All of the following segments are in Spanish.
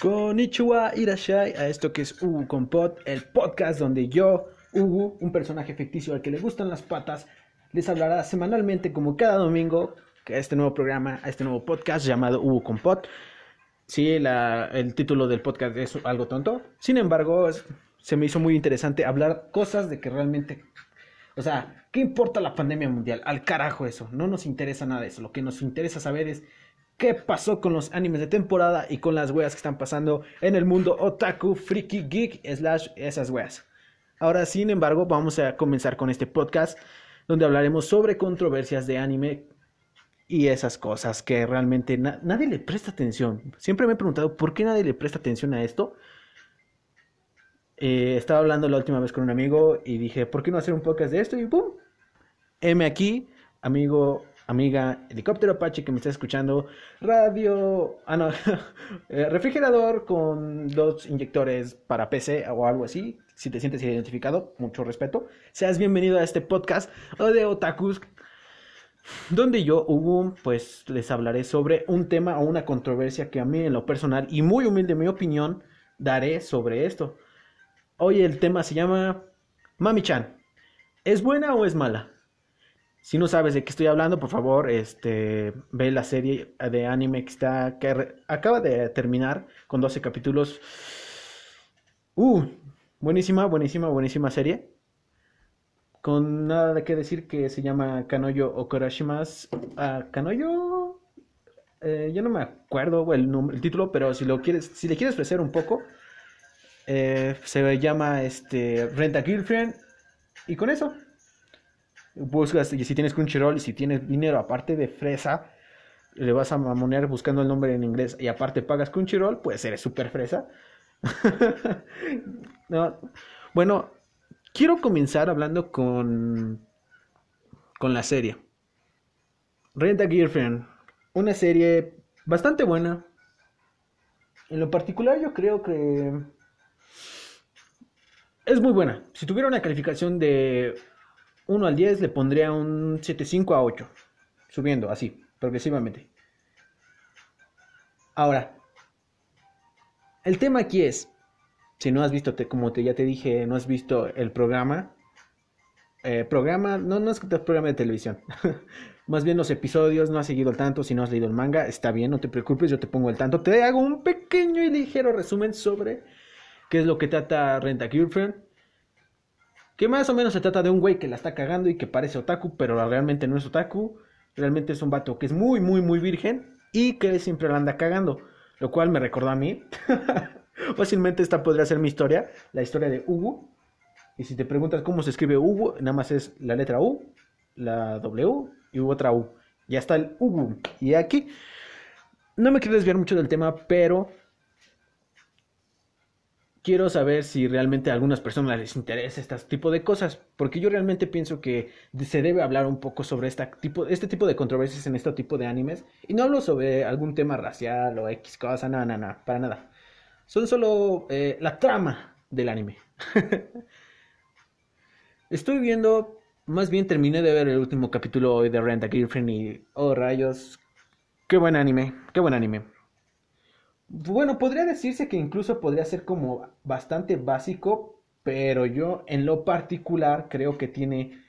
Konnichiwa Irashai a esto que es Ubu con Pod, el podcast donde yo, Ubu, un personaje ficticio al que le gustan las patas, les hablará semanalmente como cada domingo a este nuevo programa, a este nuevo podcast llamado Ubu con Pod. Sí, la, el título del podcast es algo tonto, sin embargo, se me hizo muy interesante hablar cosas de que realmente o sea, ¿qué importa la pandemia mundial? Al carajo eso. No nos interesa nada de eso. Lo que nos interesa saber es qué pasó con los animes de temporada y con las weas que están pasando en el mundo otaku, freaky, geek, slash esas weas. Ahora, sin embargo, vamos a comenzar con este podcast donde hablaremos sobre controversias de anime y esas cosas que realmente nadie le presta atención. Siempre me he preguntado por qué nadie le presta atención a esto. Eh, estaba hablando la última vez con un amigo y dije, ¿por qué no hacer un podcast de esto? Y ¡pum! M aquí, amigo, amiga, helicóptero Apache que me está escuchando, radio, ah no, eh, refrigerador con dos inyectores para PC o algo así. Si te sientes identificado, mucho respeto. Seas bienvenido a este podcast de Otakus, donde yo, Hugo, pues les hablaré sobre un tema o una controversia que a mí en lo personal y muy humilde mi opinión daré sobre esto. Hoy el tema se llama Mami-chan. ¿Es buena o es mala? Si no sabes de qué estoy hablando, por favor, este, ve la serie de anime que está que acaba de terminar con 12 capítulos. Uh, buenísima, buenísima, buenísima serie. Con nada de qué decir que se llama Kanoyo Okurashimas. Uh, Kanoyo eh, yo no me acuerdo el, nombre, el título, pero si lo quieres, si le quieres ofrecer un poco, eh, se llama este, Renta Girlfriend. Y con eso, buscas, y si tienes Crunchyroll y si tienes dinero aparte de fresa, le vas a mamonear buscando el nombre en inglés y aparte pagas Crunchyroll, pues eres súper fresa. Bueno, quiero comenzar hablando con, con la serie. Renta Girlfriend, una serie bastante buena. En lo particular yo creo que es muy buena. Si tuviera una calificación de 1 al 10, le pondría un 7.5 a 8. Subiendo así, progresivamente. Ahora, el tema aquí es, si no has visto, como te, ya te dije, no has visto el programa, eh, programa, no, no es que programa de televisión, más bien los episodios, no has seguido el tanto, si no has leído el manga, está bien, no te preocupes, yo te pongo el tanto, te hago un pequeño y ligero resumen sobre qué es lo que trata Renta Girlfriend. Que más o menos se trata de un güey que la está cagando y que parece otaku, pero realmente no es otaku. Realmente es un vato que es muy, muy, muy virgen y que siempre la anda cagando. Lo cual me recordó a mí. Fácilmente esta podría ser mi historia, la historia de Hugo. Y si te preguntas cómo se escribe Hugo, nada más es la letra U, la W y otra U. Ya está el Hugo. Y aquí no me quiero desviar mucho del tema, pero quiero saber si realmente a algunas personas les interesa este tipo de cosas, porque yo realmente pienso que se debe hablar un poco sobre este tipo, este tipo de controversias en este tipo de animes, y no hablo sobre algún tema racial o X cosa, nada, nada, nada, para nada. Son solo eh, la trama del anime. Estoy viendo, más bien terminé de ver el último capítulo hoy de Rent a Girlfriend y, oh rayos, qué buen anime, qué buen anime. Bueno, podría decirse que incluso podría ser como bastante básico, pero yo en lo particular creo que tiene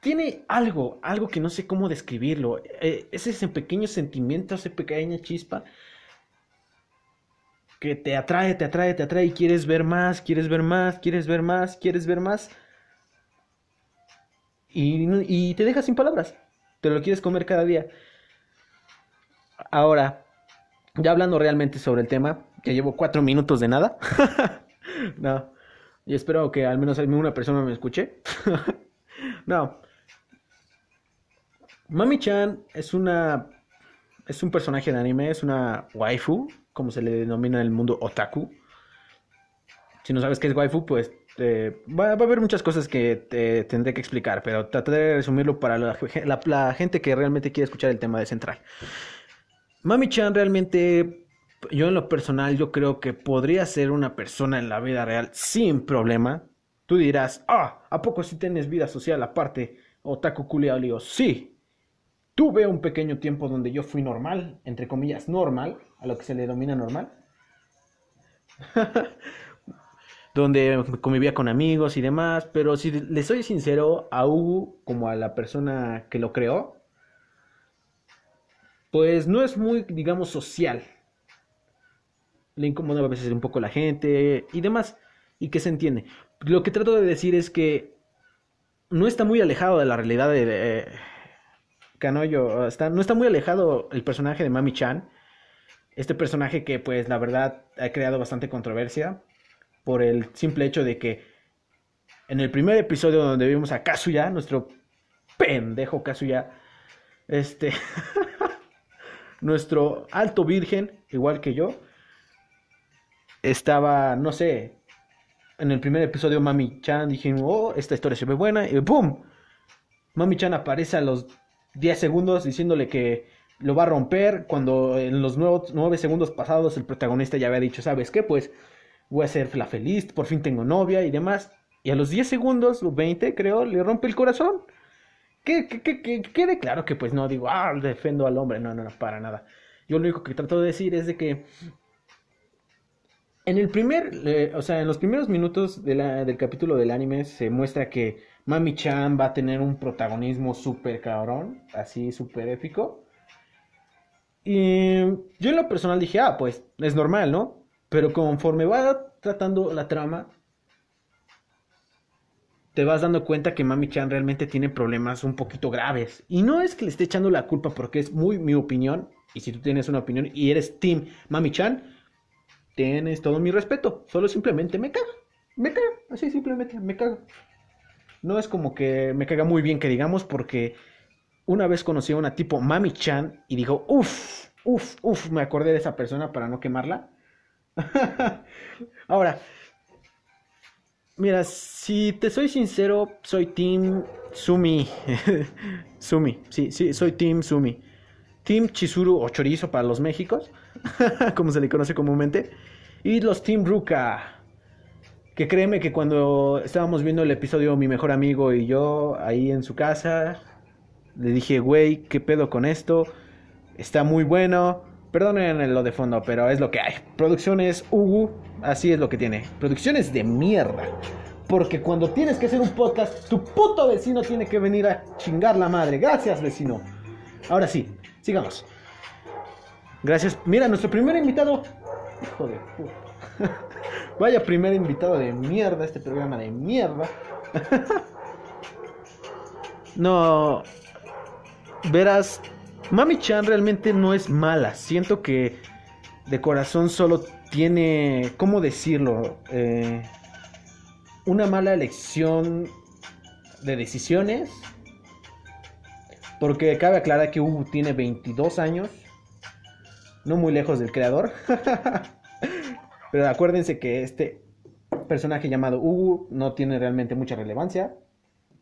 tiene algo, algo que no sé cómo describirlo. Eh, es ese pequeño sentimiento, esa pequeña chispa que te atrae, te atrae, te atrae y quieres ver más, quieres ver más, quieres ver más, quieres ver más. Y, y te dejas sin palabras. Te lo quieres comer cada día. Ahora, ya hablando realmente sobre el tema, que llevo cuatro minutos de nada. no. Y espero que al menos alguna persona me escuche. no. Mami-chan es una. Es un personaje de anime, es una waifu, como se le denomina en el mundo otaku. Si no sabes qué es waifu, pues va, a haber muchas cosas que te tendré que explicar, pero trataré de resumirlo para la gente que realmente quiere escuchar el tema de central. Mami Chan realmente, yo en lo personal, yo creo que podría ser una persona en la vida real sin problema. Tú dirás, ah, ¿a poco si tienes vida social aparte? Otaku culiao, digo, sí. Tuve un pequeño tiempo donde yo fui normal, entre comillas, normal, a lo que se le denomina normal. donde convivía con amigos y demás, pero si le soy sincero, a Hugo, como a la persona que lo creó, pues no es muy, digamos, social. Le incomoda a veces un poco la gente y demás, y que se entiende. Lo que trato de decir es que no está muy alejado de la realidad de, de Canoyo, está, no está muy alejado el personaje de Mami Chan, este personaje que pues la verdad ha creado bastante controversia por el simple hecho de que en el primer episodio donde vimos a Kazuya, nuestro pendejo Kazuya, este, nuestro alto virgen, igual que yo, estaba, no sé, en el primer episodio Mami Chan dijimos, oh, esta historia se ve buena, y ¡pum! Mami Chan aparece a los 10 segundos diciéndole que lo va a romper, cuando en los 9 segundos pasados el protagonista ya había dicho, ¿sabes qué? Pues voy a ser la feliz, por fin tengo novia y demás. Y a los 10 segundos, o 20 creo, le rompe el corazón. Que, quede claro que pues no digo, ah, defendo al hombre, no, no, no, para nada. Yo lo único que trato de decir es de que en el primer, o sea, en los primeros minutos del capítulo del anime se muestra que Mami Chan va a tener un protagonismo súper cabrón, así súper épico. Y yo en lo personal dije, ah, pues es normal, ¿no? Pero conforme va tratando la trama, te vas dando cuenta que Mami Chan realmente tiene problemas un poquito graves. Y no es que le esté echando la culpa porque es muy mi opinión. Y si tú tienes una opinión y eres Team Mami Chan, tienes todo mi respeto. Solo simplemente me caga. Me caga. Así simplemente me caga. No es como que me caga muy bien que digamos porque una vez conocí a una tipo Mami Chan y dijo, uff, uff, uff, me acordé de esa persona para no quemarla. Ahora, mira, si te soy sincero, soy Team Sumi. Sumi, sí, sí, soy Team Sumi. Team Chizuru o Chorizo para los Méxicos, como se le conoce comúnmente. Y los Team Ruka. Que créeme que cuando estábamos viendo el episodio, mi mejor amigo y yo, ahí en su casa, le dije, güey, ¿qué pedo con esto? Está muy bueno Perdonen lo de fondo, pero es lo que hay. Producciones Ugu, así es lo que tiene. Producciones de mierda. Porque cuando tienes que hacer un podcast, tu puto vecino tiene que venir a chingar la madre. Gracias, vecino. Ahora sí, sigamos. Gracias. Mira, nuestro primer invitado. Hijo de puta. Vaya primer invitado de mierda, este programa de mierda. no. Verás, Mami Chan realmente no es mala. Siento que de corazón solo tiene, ¿cómo decirlo? Eh, una mala elección de decisiones. Porque cabe aclarar que Hugo tiene 22 años. No muy lejos del creador. Pero acuérdense que este personaje llamado Hugo no tiene realmente mucha relevancia.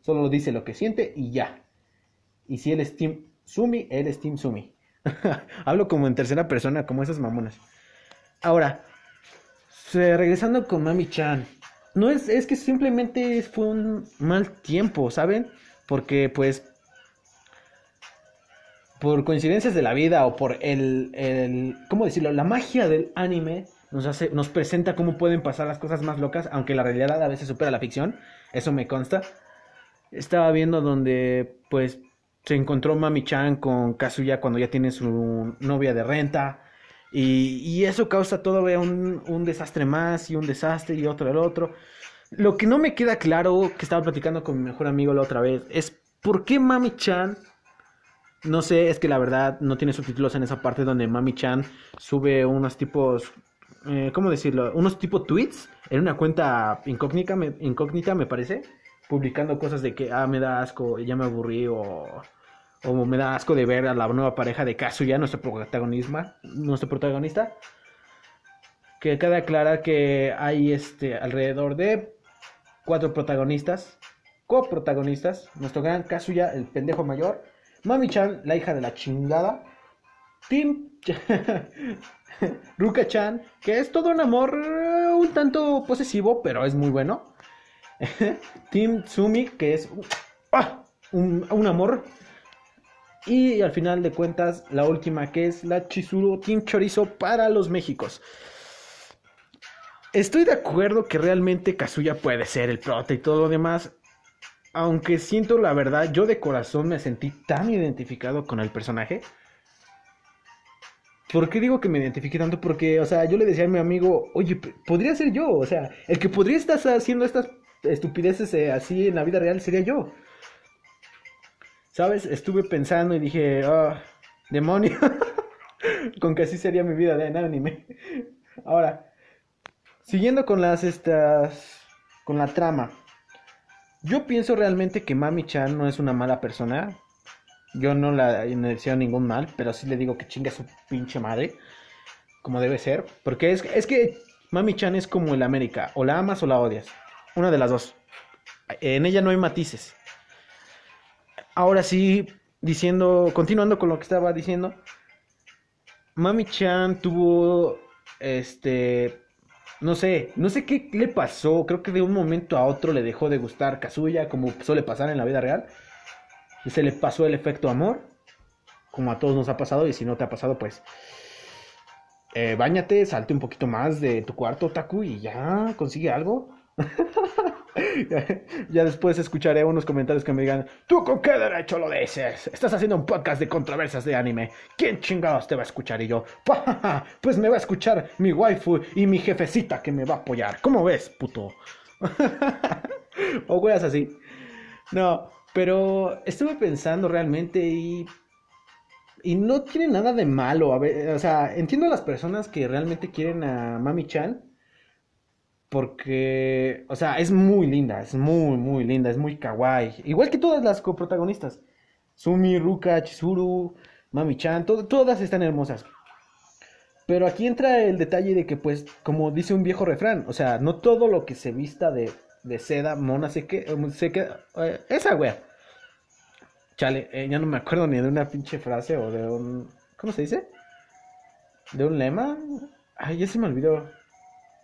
Solo dice lo que siente y ya. Y si él es Team Sumi, eres Team Sumi. Hablo como en tercera persona, como esas mamonas. Ahora, regresando con Mami Chan. No es, es que simplemente fue un mal tiempo, ¿saben? Porque pues por coincidencias de la vida o por el, el, ¿cómo decirlo? La magia del anime nos hace, nos presenta cómo pueden pasar las cosas más locas, aunque la realidad a veces supera la ficción, eso me consta. Estaba viendo donde, pues, se encontró Mami Chan con Kazuya cuando ya tiene su novia de renta. Y, eso causa todavía un, un, desastre más y un desastre y otro el otro. Lo que no me queda claro, que estaba platicando con mi mejor amigo la otra vez, es por qué Mami Chan, no sé, es que la verdad no tiene subtítulos en esa parte donde Mami Chan sube unos tipos, eh, ¿cómo decirlo? Unos tipos tweets en una cuenta incógnita me parece, publicando cosas de que, ah, me da asco, ya me aburrí o me da asco de ver a la nueva pareja de Kazuya, nuestro protagonista, nuestro protagonista, que queda clara que hay este alrededor de cuatro protagonistas, coprotagonistas, nuestro gran Kazuya, el pendejo mayor, Mami-chan, la hija de la chingada, Tim Ruka-chan, que es todo un amor eh, un tanto posesivo, pero es muy bueno. Tim Sumi, que es ah, un, un amor y al final de cuentas, la última que es la Chizuru Team Chorizo para los Méxicos. estoy de acuerdo que realmente Kazuya puede ser el prota y todo lo demás. Aunque siento la verdad, yo de corazón me sentí tan identificado con el personaje. ¿Por qué digo que me identifique tanto? Porque, o sea, yo le decía a mi amigo, oye, podría ser yo. O sea, el que podría estar haciendo estas estupideces eh, así en la vida real sería yo. ¿Sabes? Estuve pensando y dije, oh, demonio. con que así sería mi vida de anime. Ahora, siguiendo con las estas con la trama. Yo pienso realmente que Mami Chan no es una mala persona. Yo no la deseo ningún mal, pero sí le digo que chinga su pinche madre. Como debe ser. Porque es, es que Mami Chan es como el América. O la amas o la odias. Una de las dos. En ella no hay matices. Ahora sí, diciendo, continuando con lo que estaba diciendo. Mami Chan tuvo, este, no sé, no sé qué le pasó. Creo que de un momento a otro le dejó de gustar Kazuya, como suele pasar en la vida real. Y se le pasó el efecto amor, como a todos nos ha pasado. Y si no te ha pasado, pues, eh, bañate, salte un poquito más de tu cuarto, Taku, y ya consigue algo. ya después escucharé unos comentarios que me digan, ¿tú con qué derecho lo dices? Estás haciendo un podcast de controversias de anime. ¿Quién chingados te va a escuchar? Y yo, pues me va a escuchar mi waifu y mi jefecita que me va a apoyar. ¿Cómo ves, puto? o weas así. No, pero estuve pensando realmente y... Y no tiene nada de malo. O sea, entiendo a las personas que realmente quieren a Mami Chan porque, o sea, es muy linda, es muy, muy linda, es muy kawaii. Igual que todas las coprotagonistas. Sumi, Ruka, Chizuru, Mami-chan, todas están hermosas. Pero aquí entra el detalle de que, pues, como dice un viejo refrán, o sea, no todo lo que se vista de, seda, mona, se, que, se queda... Eh, esa wea. Chale, eh, ya no me acuerdo ni de una pinche frase o de un... ¿Cómo se dice? ¿De un lema? Ay, ya se me olvidó.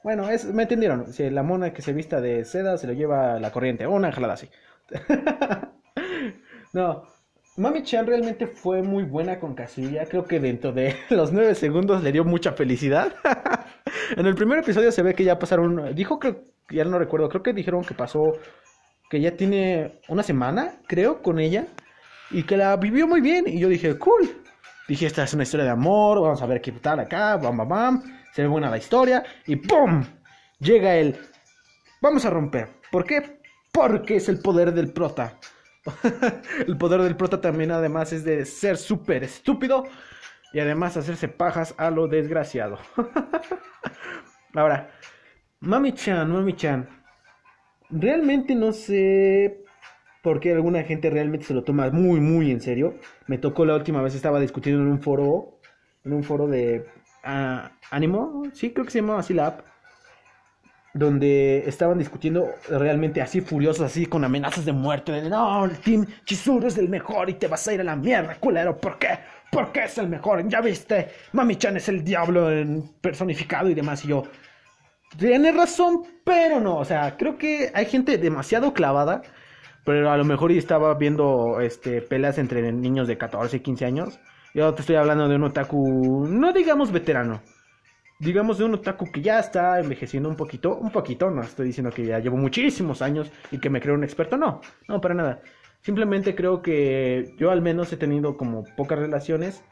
Bueno, es, me entendieron. Si la mona que se vista de seda se lo lleva la corriente. Una jalada así. no. Mami Chan realmente fue muy buena con Kazuya. Creo que dentro de los nueve segundos le dio mucha felicidad. en el primer episodio se ve que ya pasaron. Dijo que ya no recuerdo. Creo que dijeron que pasó. Que ya tiene una semana, creo, con ella. Y que la vivió muy bien. Y yo dije, cool. Dije, esta es una historia de amor. Vamos a ver qué tal acá. Bam, bam, bam se ve buena la historia y ¡pum! Llega el... Vamos a romper. ¿Por qué? Porque es el poder del prota. el poder del prota también además es de ser súper estúpido y además hacerse pajas a lo desgraciado. Ahora, Mami-chan, Mami-chan. Realmente no sé por qué alguna gente realmente se lo toma muy, muy en serio. Me tocó la última vez, estaba discutiendo en un foro, en un foro de Ánimo, sí, creo que se llamaba así la app, donde estaban discutiendo realmente así furiosos, así con amenazas de muerte, no, el Team Chizuru es el mejor y te vas a ir a la mierda, culero, ¿por qué? ¿Por qué es el mejor? Ya viste, Mami-chan es el diablo personificado y demás, y yo, tiene razón, pero no, o sea, creo que hay gente demasiado clavada, pero a lo mejor estaba viendo este, peleas entre niños de 14 y 15 años yo te estoy hablando de un otaku, no digamos veterano, digamos de un otaku que ya está envejeciendo un poquito, un poquito, no estoy diciendo que ya llevo muchísimos años y que me creo un experto, no, no, para nada. Simplemente creo que yo al menos he tenido como pocas relaciones,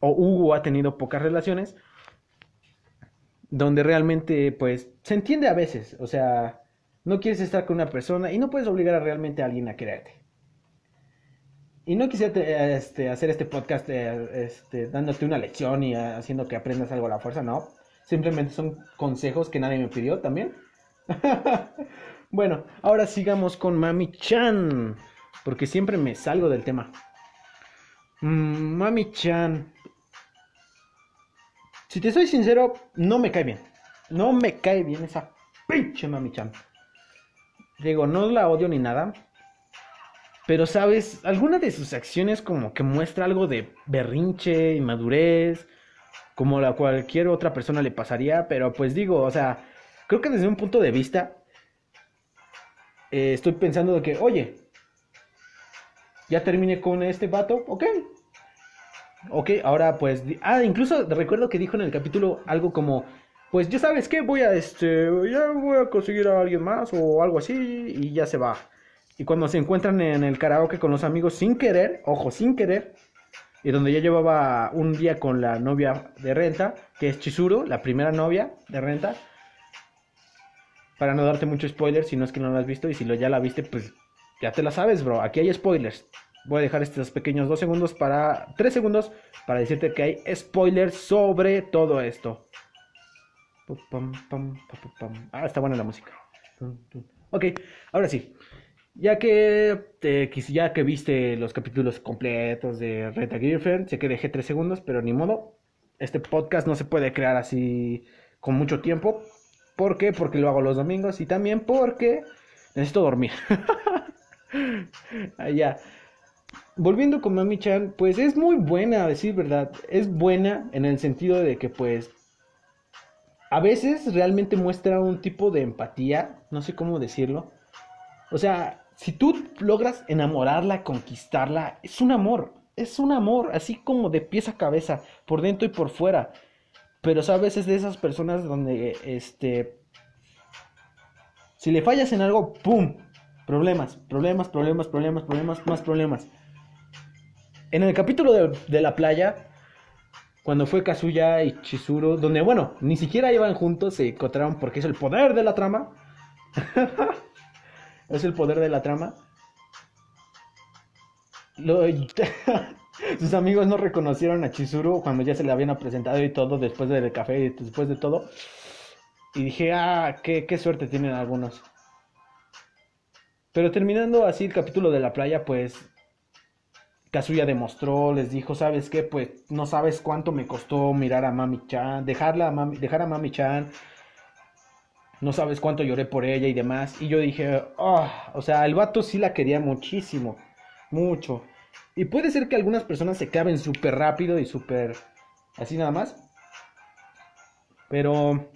o Hugo ha tenido pocas relaciones, donde realmente pues se entiende a veces, o sea, no quieres estar con una persona y no puedes obligar a realmente a alguien a quererte. Y no quisiera este, hacer este podcast eh, este, dándote una lección y eh, haciendo que aprendas algo a la fuerza, no. Simplemente son consejos que nadie me pidió también. bueno, ahora sigamos con Mami Chan. Porque siempre me salgo del tema. Mm, Mami Chan. Si te soy sincero, no me cae bien. No me cae bien esa pinche Mami Chan. Digo, no la odio ni nada. Pero, ¿sabes? Alguna de sus acciones como que muestra algo de berrinche, inmadurez, como a cualquier otra persona le pasaría, pero pues digo, o sea, creo que desde un punto de vista, eh, estoy pensando de que, oye, ya terminé con este vato, ok. Ok, ahora pues, ah, incluso recuerdo que dijo en el capítulo algo como, pues ya sabes que voy a este, ya voy a conseguir a alguien más o algo así y ya se va. Y cuando se encuentran en el karaoke con los amigos sin querer, ojo, sin querer, y donde ya llevaba un día con la novia de renta, que es Chizuru, la primera novia de renta. Para no darte mucho spoiler, si no es que no la has visto, y si lo ya la viste, pues ya te la sabes, bro. Aquí hay spoilers. Voy a dejar estos pequeños dos segundos para. tres segundos para decirte que hay spoilers sobre todo esto. Ah, está buena la música. Ok, ahora sí. Ya que, ya que viste los capítulos completos de Reta Girlfriend, sé que dejé tres segundos, pero ni modo. Este podcast no se puede crear así con mucho tiempo. ¿Por qué? Porque lo hago los domingos y también porque necesito dormir. Allá. Volviendo con Mami Chan, pues es muy buena, a decir verdad. Es buena en el sentido de que, pues, a veces realmente muestra un tipo de empatía, no sé cómo decirlo. O sea, si tú logras enamorarla, conquistarla, es un amor, es un amor, así como de pies a cabeza, por dentro y por fuera. Pero sabes, es de esas personas donde, este, si le fallas en algo, ¡pum! Problemas, problemas, problemas, problemas, problemas, más problemas. En el capítulo de, la playa, cuando fue Kazuya y Chizuru, donde, bueno, ni siquiera iban juntos, se encontraron porque es el poder de la trama. es el poder de la trama. sus amigos no reconocieron a Chizuru cuando ya se le habían presentado y todo, después del café y después de todo. Y dije, ah, qué, qué suerte tienen algunos. Pero terminando así el capítulo de la playa, pues Kazuya demostró, les dijo, ¿sabes qué? Pues no sabes cuánto me costó mirar a Mami Chan, dejarla a dejar a Mami Chan. No sabes cuánto lloré por ella y demás. Y yo dije, oh, o sea, el vato sí la quería muchísimo, mucho. Y puede ser que algunas personas se caben súper rápido y súper así nada más. Pero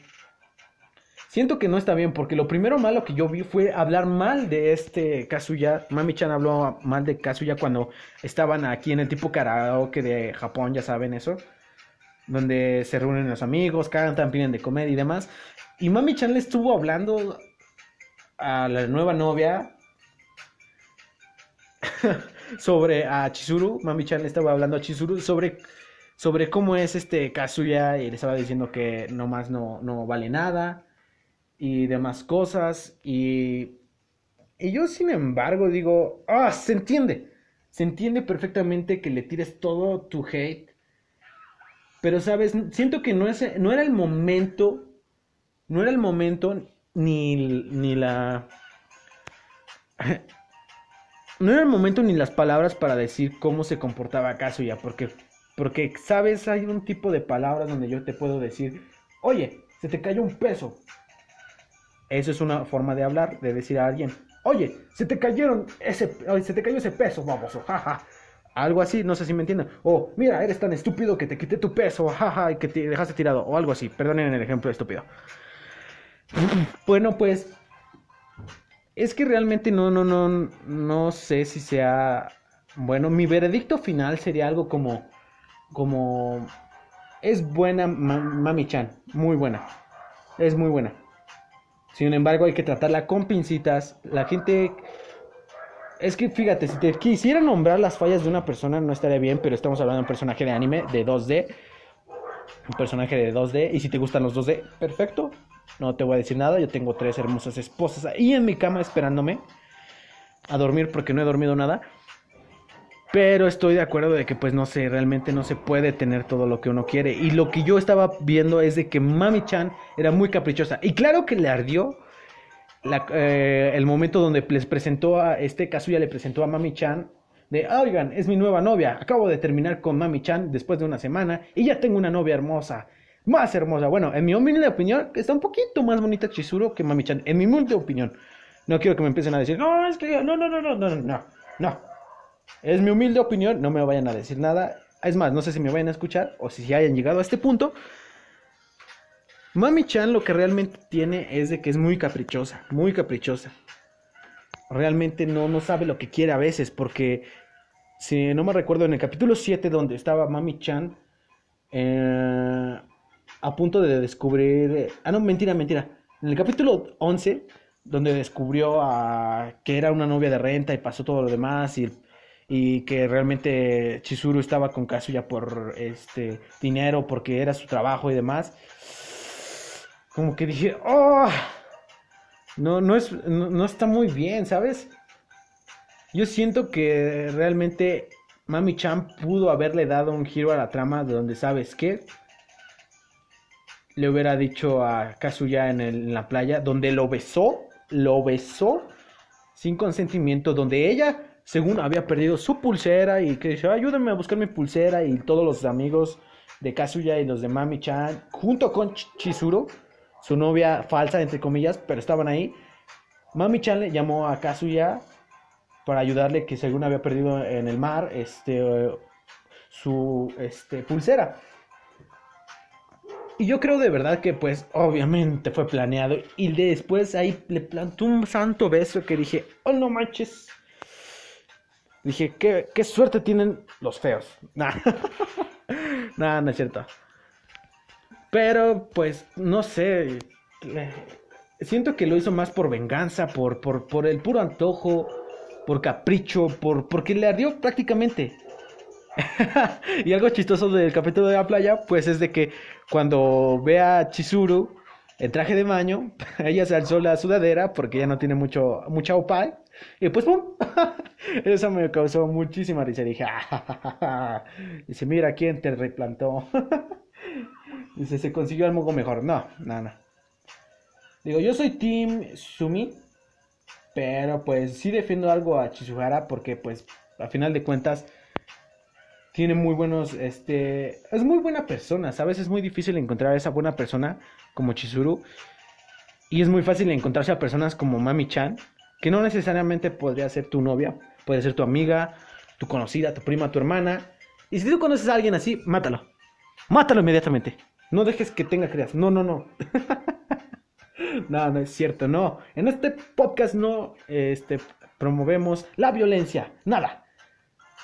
Siento que no está bien, porque lo primero malo que yo vi fue hablar mal de este Kazuya. Mami-chan habló mal de Kazuya cuando estaban aquí en el tipo karaoke de Japón, ya saben eso. Donde se reúnen los amigos, cantan, piden de comer y demás. Y Mami-chan le estuvo hablando a la nueva novia sobre a Chizuru. Mami-chan le estaba hablando a Chizuru sobre sobre cómo es este Kazuya y le estaba diciendo que nomás no, no vale nada y demás cosas. Y, y yo, sin embargo, digo, ah, se entiende. Se entiende perfectamente que le tires todo tu hate. Pero, ¿sabes? Siento que no, es, no era el momento. No era el momento ni, ni la... no era el momento ni las palabras para decir cómo se comportaba ya porque, porque, ¿sabes? Hay un tipo de palabras donde yo te puedo decir, oye, se te cayó un peso, eso es una forma de hablar, de decir a alguien, oye, se te cayeron ese, se te cayó ese peso, baboso, jaja. Algo así, no sé si me entienden. O, mira, eres tan estúpido que te quité tu peso, jaja, y que te dejaste tirado. O algo así, perdonen el ejemplo estúpido. Bueno, pues, es que realmente no, no, no, no sé si sea... Bueno, mi veredicto final sería algo como, como, es buena Mami Chan, muy buena, es muy buena. Sin embargo, hay que tratarla con pincitas. La gente... Es que fíjate, si te quisiera nombrar las fallas de una persona no estaría bien, pero estamos hablando de un personaje de anime de 2D. Un personaje de 2D. Y si te gustan los 2D, perfecto. No te voy a decir nada. Yo tengo tres hermosas esposas ahí en mi cama esperándome a dormir porque no he dormido nada. Pero estoy de acuerdo de que pues no sé, realmente no se puede tener todo lo que uno quiere. Y lo que yo estaba viendo es de que Mami Chan era muy caprichosa. Y claro que le ardió eh, el momento donde les presentó a este ya le presentó a Mami Chan de, oigan, es mi nueva novia. Acabo de terminar con Mami Chan después de una semana y ya tengo una novia hermosa. Más hermosa. Bueno, en mi humilde opinión, está un poquito más bonita Chizuru que Mami Chan. En mi humilde opinión. No quiero que me empiecen a decir, no, es que no, no, no, no, no, no, no. Es mi humilde opinión, no me vayan a decir nada. Es más, no sé si me vayan a escuchar o si hayan llegado a este punto. Mami Chan lo que realmente tiene es de que es muy caprichosa, muy caprichosa. Realmente no, no sabe lo que quiere a veces, porque si no me recuerdo en el capítulo 7 donde estaba Mami Chan, eh, a punto de descubrir... Ah, no, mentira, mentira. En el capítulo 11, donde descubrió a... que era una novia de renta y pasó todo lo demás y, y que realmente Chizuru estaba con Kazuya por este dinero, porque era su trabajo y demás. Como que dije, oh, no, no, es, no, está muy bien, ¿sabes? Yo siento que realmente Mami Chan pudo haberle dado un giro a la trama de donde sabes qué. Le hubiera dicho a Kazuya en, el- en la playa, donde lo besó, lo besó sin consentimiento, donde ella, según había perdido su pulsera y que dice, ayúdame a buscar mi pulsera y todos los amigos de Kazuya y los de Mami Chan, junto con Ch- Chizuru, su novia falsa, entre comillas, pero estaban ahí. Mami Chan le llamó a Kazuya para ayudarle que según había perdido en el mar este su este pulsera. Y yo creo de verdad que pues obviamente fue planeado y después ahí le plantó un santo beso que dije, "Oh no manches." Dije, "Qué qué suerte tienen los feos." Nah. Nah, no es cierto. Pero pues no sé, eh, siento que lo hizo más por venganza, por, por, por el puro antojo, por capricho, por, porque le ardió prácticamente. y algo chistoso del capítulo de la playa, pues es de que cuando ve a Chizuru en traje de baño, ella se alzó la sudadera porque ya no tiene mucho, mucha opal. Y pues ¡pum! Eso me causó muchísima risa. Dije, "Ah, Dice, mira quién te replantó. Dice, se consiguió algo mejor. No, no, no. Digo, yo soy Team Sumi, pero pues sí defiendo algo a Chizuhara porque pues a final de cuentas tiene muy buenos, este, es muy buena persona, ¿sabes? Es muy difícil encontrar a esa buena persona como Chizuru y es muy fácil encontrarse a personas como Mami Chan, que no necesariamente podría ser tu novia, puede ser tu amiga, tu conocida, tu prima, tu hermana. Y si tú conoces a alguien así, mátalo. Mátalo inmediatamente. No dejes que tenga crías. No, no, no. no, no es cierto, no. En este podcast no este, promovemos la violencia. Nada.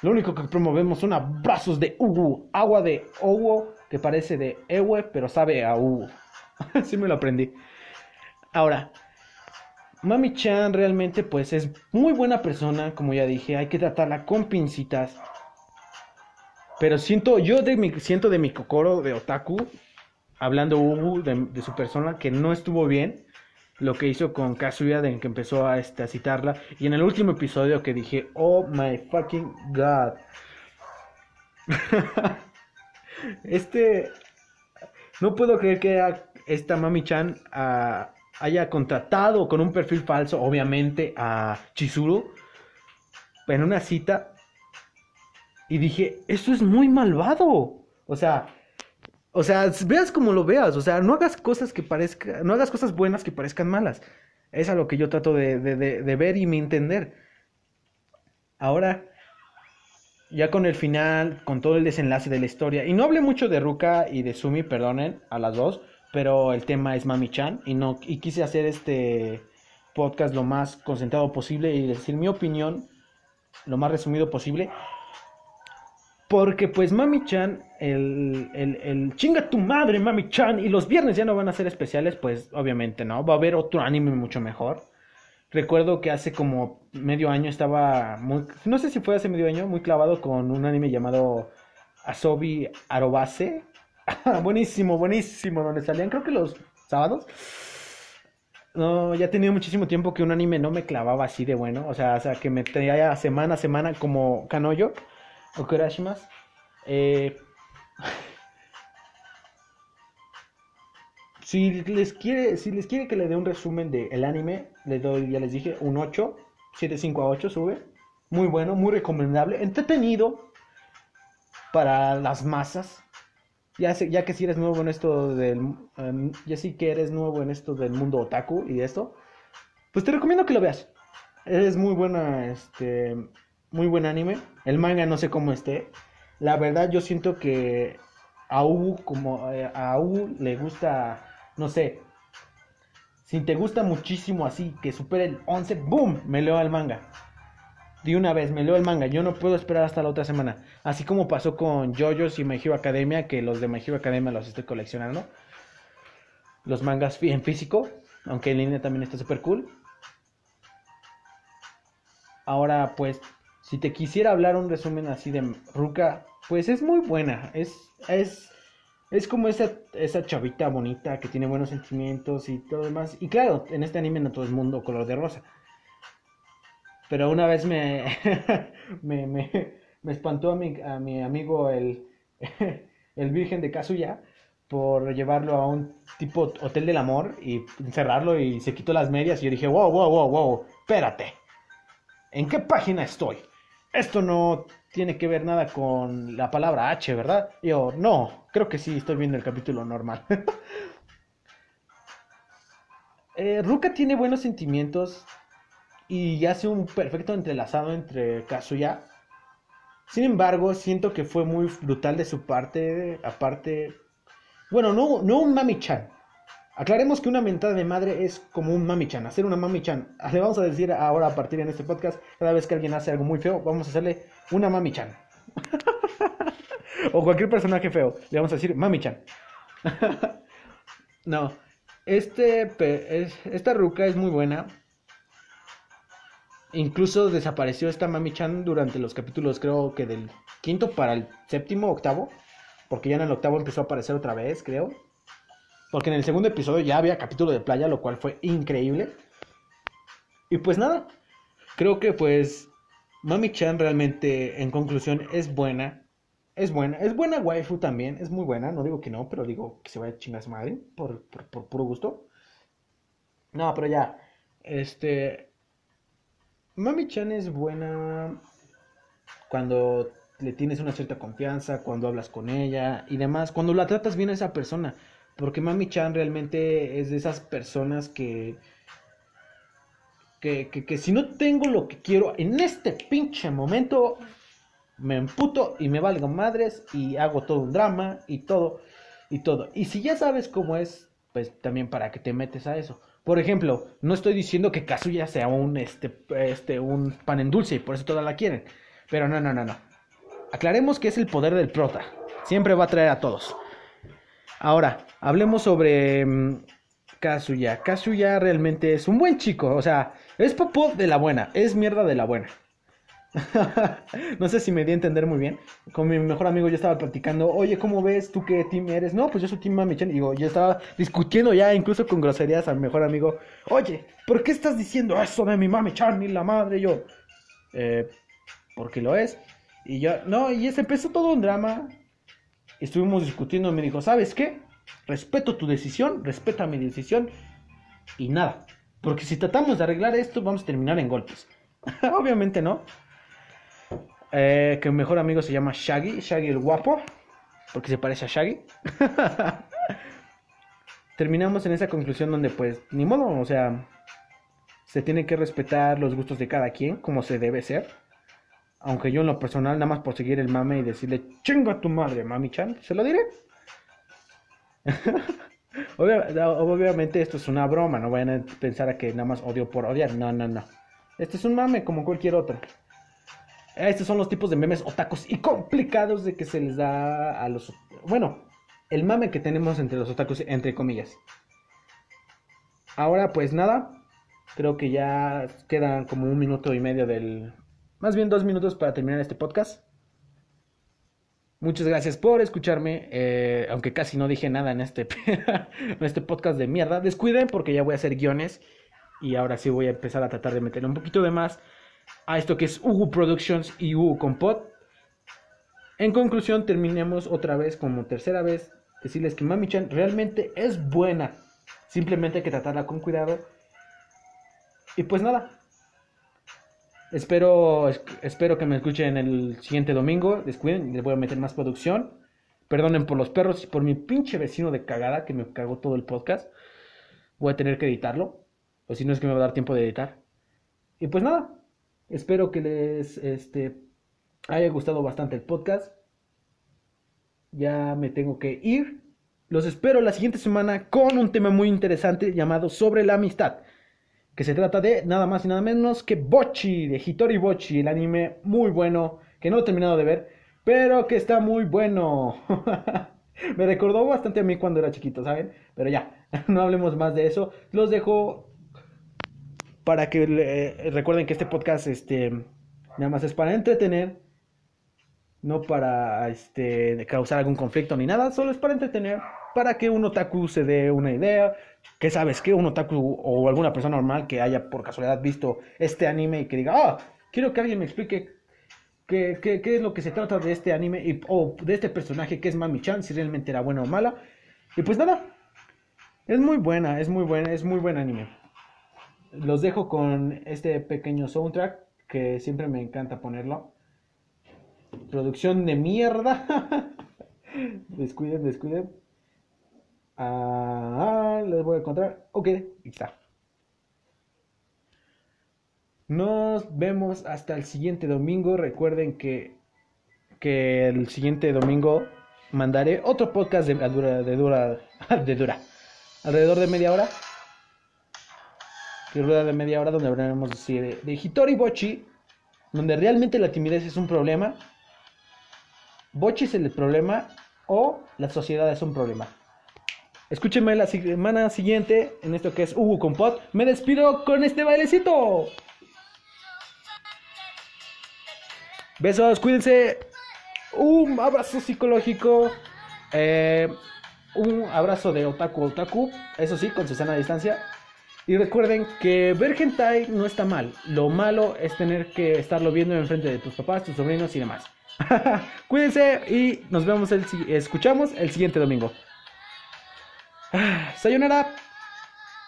Lo único que promovemos son abrazos de Ugu. Agua de Owo que parece de Ewe, pero sabe a Ugu. Así me lo aprendí. Ahora, Mami Chan realmente pues es muy buena persona, como ya dije, hay que tratarla con pincitas. Pero siento, yo de mi, siento de mi kokoro de otaku, hablando de, su persona, que no estuvo bien lo que hizo con Kazuya, de que empezó a, este, citarla. Y en el último episodio que dije, oh my fucking god. este, no puedo creer que esta Mami Chan haya contratado con un perfil falso, obviamente, a Chizuru en una cita. Y dije, eso es muy malvado. O sea, o sea, veas como lo veas. O sea, no hagas cosas que parezcan, no hagas cosas buenas que parezcan malas. Es a lo que yo trato de, de ver y me entender. Ahora, ya con el final, con todo el desenlace de la historia. Y no hablé mucho de Ruka y de Sumi, perdonen, a las dos. Pero el tema es Mami Chan. Y, no, y quise hacer este podcast lo más concentrado posible y decir mi opinión lo más resumido posible. Porque pues Mami Chan, el, el, el chinga tu madre Mami Chan y los viernes ya no van a ser especiales, pues obviamente no, va a haber otro anime mucho mejor. Recuerdo que hace como medio año estaba muy, no sé si fue hace medio año, muy clavado con un anime llamado Asobi Arobase. buenísimo, buenísimo, donde salían creo que los sábados. No, ya tenía muchísimo tiempo que un anime no me clavaba así de bueno, o sea, o sea que me traía semana a semana como Kanoyo o Kurashimas. Eh, si les quiere, si les quiere que le dé un resumen del anime, le doy, ya les dije, un 8, 7.5 a 8 sube. Muy bueno, muy recomendable, entretenido para las masas. Ya, sé, ya que si eres nuevo en esto del, um, ya sí que eres nuevo en esto del mundo otaku y de esto, pues te recomiendo que lo veas. Es muy buena, este, muy buen anime. El manga no sé cómo esté. La verdad yo siento que a U como eh, a U le gusta, no sé. Si te gusta muchísimo así, que supere el 11, ¡boom! Me leo el manga. De una vez, me leo el manga, yo no puedo esperar hasta la otra semana. Así como pasó con JoJo's y My Academia, que los de My Academia los estoy coleccionando. Los mangas en físico, aunque en línea también está súper cool. Ahora, pues, si te quisiera hablar un resumen así de Ruka, pues es muy buena. Es, es, es como esa, esa chavita bonita que tiene buenos sentimientos y todo demás. Y claro, en este anime no todo el mundo color de rosa. Pero una vez me, me, me, me, espantó a mi, a mi amigo el, el Virgen de Kazuya por llevarlo a un tipo hotel del amor y encerrarlo y se quitó las medias y yo dije, wow, wow, wow, wow, espérate. ¿En qué página estoy? Esto no tiene que ver nada con la palabra H, ¿verdad? Yo, no, creo que sí, estoy viendo el capítulo normal. eh, Ruka tiene buenos sentimientos, y hace un perfecto entrelazado entre Kazuya. Sin embargo, siento que fue muy brutal de su parte, aparte, bueno, no, no un mami-chan. Aclaremos que una mentada de madre es como un mami-chan, hacer una mami-chan. Le vamos a decir ahora a partir de este podcast, cada vez que alguien hace algo muy feo, vamos a hacerle una mami-chan. o cualquier personaje feo, le vamos a decir mami-chan. no, este, esta ruca es muy buena Incluso desapareció esta Mami Chan durante los capítulos, creo que del quinto para el séptimo, octavo. Porque ya en el octavo empezó a aparecer otra vez, creo. Porque en el segundo episodio ya había capítulo de playa, lo cual fue increíble. Y pues nada, creo que pues Mami Chan realmente, en conclusión, es buena. Es buena, es buena waifu también, es muy buena, no digo que no, pero digo que se vaya a chingar su madre, por, por, por puro gusto. No, pero ya, este, Mami Chan es buena cuando le tienes una cierta confianza, cuando hablas con ella y demás, cuando la tratas bien a esa persona. Porque Mami Chan realmente es de esas personas que, que, que, si no tengo lo que quiero en este pinche momento, me emputo y me valgo madres y hago todo un drama y todo y todo. Y si ya sabes cómo es, pues también para que te metes a eso. Por ejemplo, no estoy diciendo que Kazuya sea un, este, este, un pan en dulce y por eso todas la quieren. Pero no, no, no, no. Aclaremos que es el poder del prota. Siempre va a traer a todos. Ahora, hablemos sobre um, Kazuya. Kazuya realmente es un buen chico. O sea, es popó de la buena. Es mierda de la buena. no sé si me di a entender muy bien. Con mi mejor amigo yo estaba platicando, oye, ¿cómo ves? ¿Tú qué team eres? No, pues yo soy team Mami Chan. Digo, yo estaba discutiendo ya incluso con groserías a mi mejor amigo. Oye, ¿por qué estás diciendo eso de mi Mami Chan ni la madre? yo, eh, porque lo es. Y yo, no, y se empezó todo un drama. Estuvimos discutiendo y me dijo, ¿sabes qué? Respeto tu decisión, respeta mi decisión. Y nada. Porque si tratamos de arreglar esto, vamos a terminar en golpes. Obviamente no. Eh, que mi mejor amigo se llama Shaggy, Shaggy el guapo, porque se parece a Shaggy. Terminamos en esa conclusión donde pues ni modo, o sea, se tiene que respetar los gustos de cada quien como se debe ser. Aunque yo en lo personal, nada más por seguir el mame y decirle, chinga tu madre, mami chan, se lo diré. Obviamente esto es una broma, no vayan a pensar a que nada más odio por odiar, no, no, no. Este es un mame como cualquier otro. Estos son los tipos de memes otacos y complicados de que se les da a los... Bueno, el mame que tenemos entre los otacos, entre comillas. Ahora pues nada, creo que ya quedan como un minuto y medio del... Más bien dos minutos para terminar este podcast. Muchas gracias por escucharme, eh, aunque casi no dije nada en este, en este podcast de mierda. Descuiden porque ya voy a hacer guiones y ahora sí voy a empezar a tratar de meterle un poquito de más a esto que es Hugo Productions y Hugo Compot. En conclusión, terminemos otra vez, como tercera vez, decirles que Mami Chan realmente es buena. Simplemente hay que tratarla con cuidado. Y pues nada. Espero, espero que me escuchen el siguiente domingo. Descuiden, les voy a meter más producción. Perdonen por los perros y por mi pinche vecino de cagada que me cagó todo el podcast. Voy a tener que editarlo. O si no es que me va a dar tiempo de editar. Y pues nada, Espero que les este, haya gustado bastante el podcast. Ya me tengo que ir. Los espero la siguiente semana con un tema muy interesante llamado sobre la amistad. que se trata de nada más y nada menos que Bochi, de Hitori Bochi, el anime muy bueno, que no he terminado de ver, pero que está muy bueno. Me recordó bastante a mí cuando era chiquito, ¿saben? Pero ya, no hablemos más de eso. Los dejo para que recuerden que este podcast este, nada más es para entretener, no para este, causar algún conflicto ni nada, solo es para entretener, para que un otaku se dé una idea, que sabes que un otaku o alguna persona normal que haya por casualidad visto este anime y que diga, ah, quiero que alguien me explique qué, qué, qué es lo que se trata de este anime o de este personaje que es Mami-chan, si realmente era buena o mala. Y pues nada, es muy buena, es muy buena, es muy buen anime. Los dejo con este pequeño soundtrack que siempre me encanta ponerlo. Producción de mierda. descuiden, descuiden. Ah, les voy a encontrar. Ok, ahí está. Nos vemos hasta el siguiente domingo. Recuerden que, que el siguiente domingo mandaré otro podcast de, de dura, de dura, alrededor de media hora. Que dura de media hora donde hablaremos de, de Hitori Bochi, donde realmente la timidez es un problema. Bochi es el problema o la sociedad es un problema. Escúchenme la semana siguiente en esto que es Hugo Compot. Me despido con este bailecito. Besos, cuídense. Un abrazo psicológico. Eh, un abrazo de otaku otaku. Eso sí, con su sana distancia. Y recuerden que ver no está mal. Lo malo es tener que estarlo viendo en frente de tus papás, tus sobrinos y demás. Cuídense y nos vemos el escuchamos el siguiente domingo. Sayonara.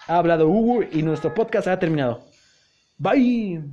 Ha hablado Hugo y nuestro podcast ha terminado. Bye.